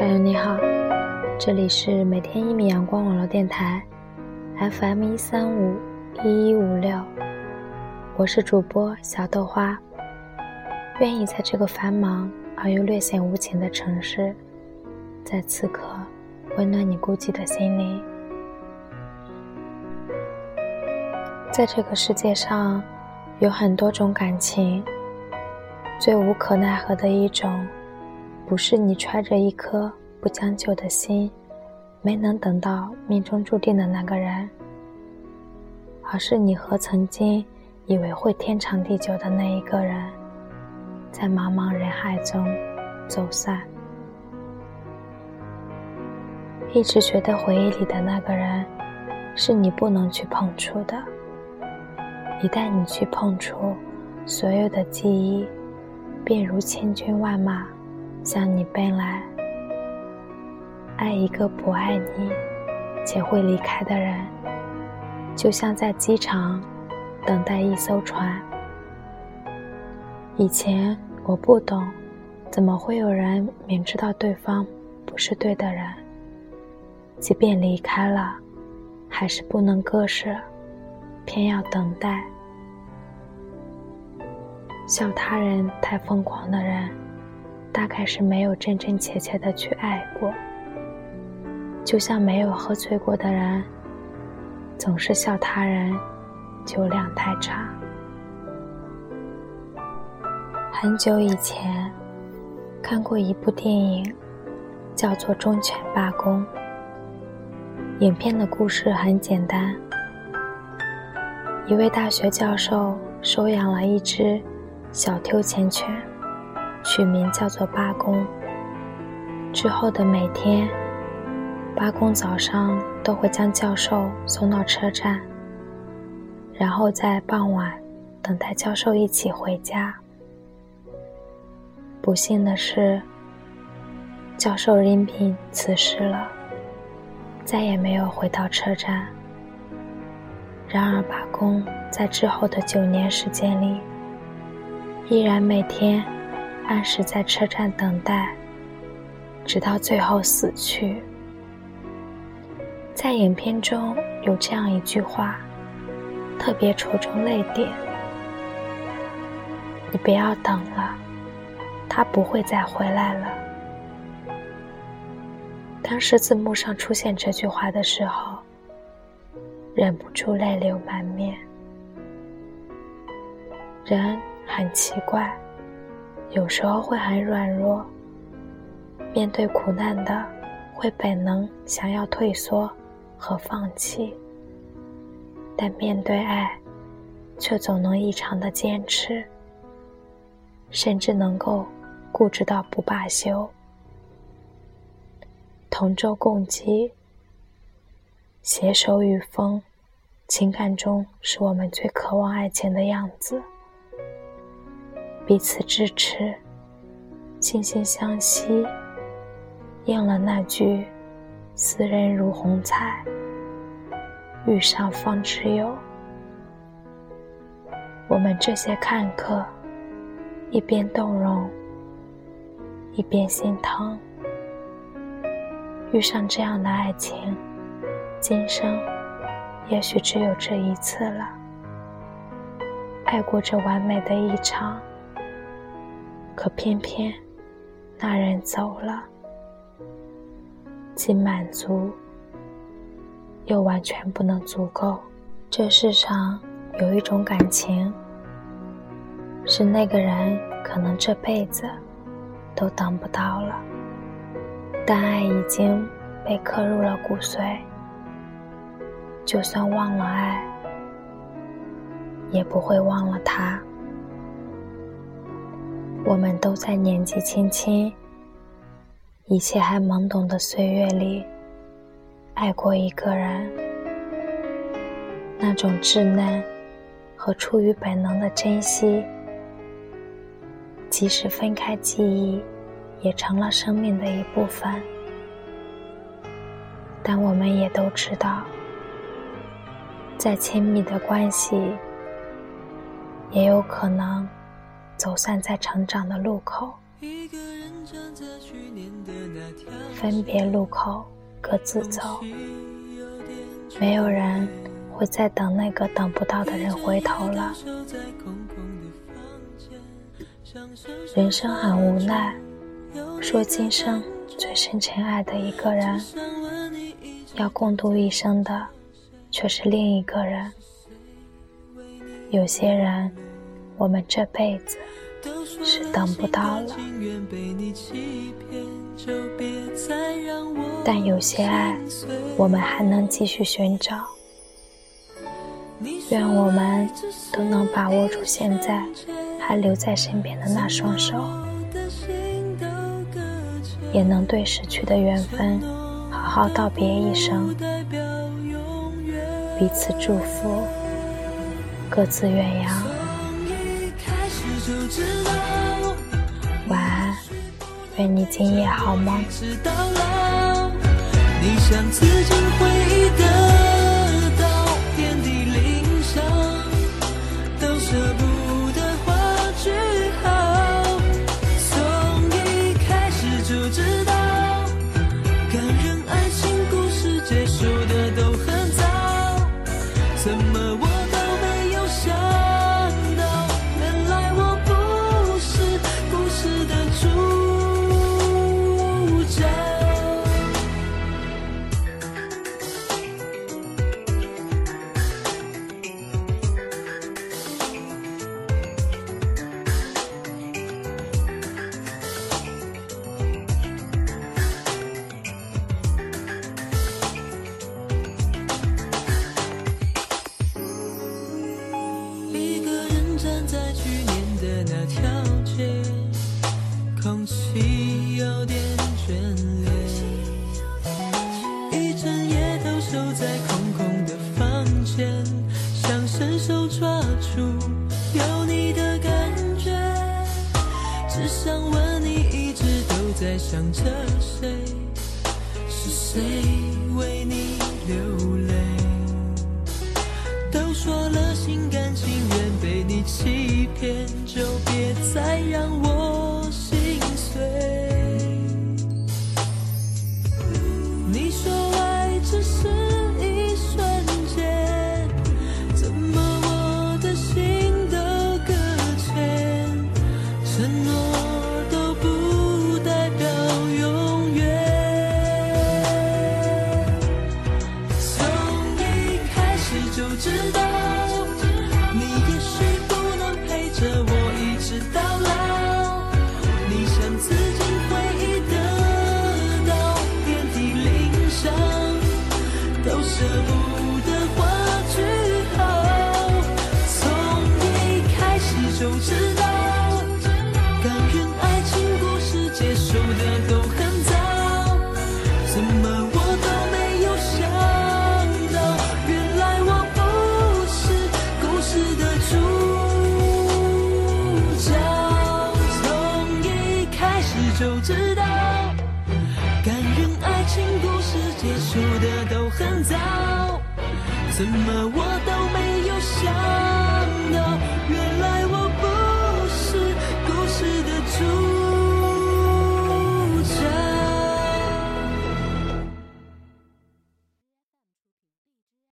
朋友你好，这里是每天一米阳光网络电台，FM 一三五一一五六，我是主播小豆花，愿意在这个繁忙而又略显无情的城市，在此刻温暖你孤寂的心灵。在这个世界上，有很多种感情，最无可奈何的一种。不是你揣着一颗不将就的心，没能等到命中注定的那个人，而是你和曾经以为会天长地久的那一个人，在茫茫人海中走散。一直觉得回忆里的那个人，是你不能去碰触的。一旦你去碰触，所有的记忆，便如千军万马。向你奔来，爱一个不爱你且会离开的人，就像在机场等待一艘船。以前我不懂，怎么会有人明知道对方不是对的人，即便离开了，还是不能割舍，偏要等待。笑他人太疯狂的人。大概是没有真真切切的去爱过，就像没有喝醉过的人，总是笑他人酒量太差。很久以前看过一部电影，叫做《忠犬八公》。影片的故事很简单：一位大学教授收养了一只小秋钱犬。取名叫做八公。之后的每天，八公早上都会将教授送到车站，然后在傍晚等待教授一起回家。不幸的是，教授因病辞世了，再也没有回到车站。然而，八公在之后的九年时间里，依然每天。按时在车站等待，直到最后死去。在影片中有这样一句话，特别戳中泪点：“你不要等了，他不会再回来了。”当时字幕上出现这句话的时候，忍不住泪流满面。人很奇怪。有时候会很软弱，面对苦难的会本能想要退缩和放弃，但面对爱，却总能异常的坚持，甚至能够固执到不罢休。同舟共济，携手与风，情感中是我们最渴望爱情的样子。彼此支持，惺惺相惜，应了那句“斯人如红彩，遇上方知有”。我们这些看客，一边动容，一边心疼。遇上这样的爱情，今生也许只有这一次了。爱过这完美的一场。可偏偏，那人走了，既满足，又完全不能足够。这世上有一种感情，是那个人可能这辈子都等不到了，但爱已经被刻入了骨髓，就算忘了爱，也不会忘了他。我们都在年纪轻轻、一切还懵懂的岁月里，爱过一个人。那种稚嫩和出于本能的珍惜，即使分开记忆，也成了生命的一部分。但我们也都知道，再亲密的关系，也有可能。走散在成长的路口。分别路口各自走，没有人会再等那个等不到的人回头了。人生很无奈，说今生最深沉爱的一个人，要共度一生的却是另一个人。有些人，我们这辈子是等不到了；但有些爱，我们还能继续寻找。愿我们都能把握住现在还留在身边的那双手，也能对逝去的缘分好好道别一声，彼此祝福。各自远扬。就知道晚安被你今夜好吗直到老你想此情此景回忆得到遍体鳞伤都舍不得画句号从一开始就知道感人爱情故事结束的都很早。怎么我想着谁，是谁为你怎么我都。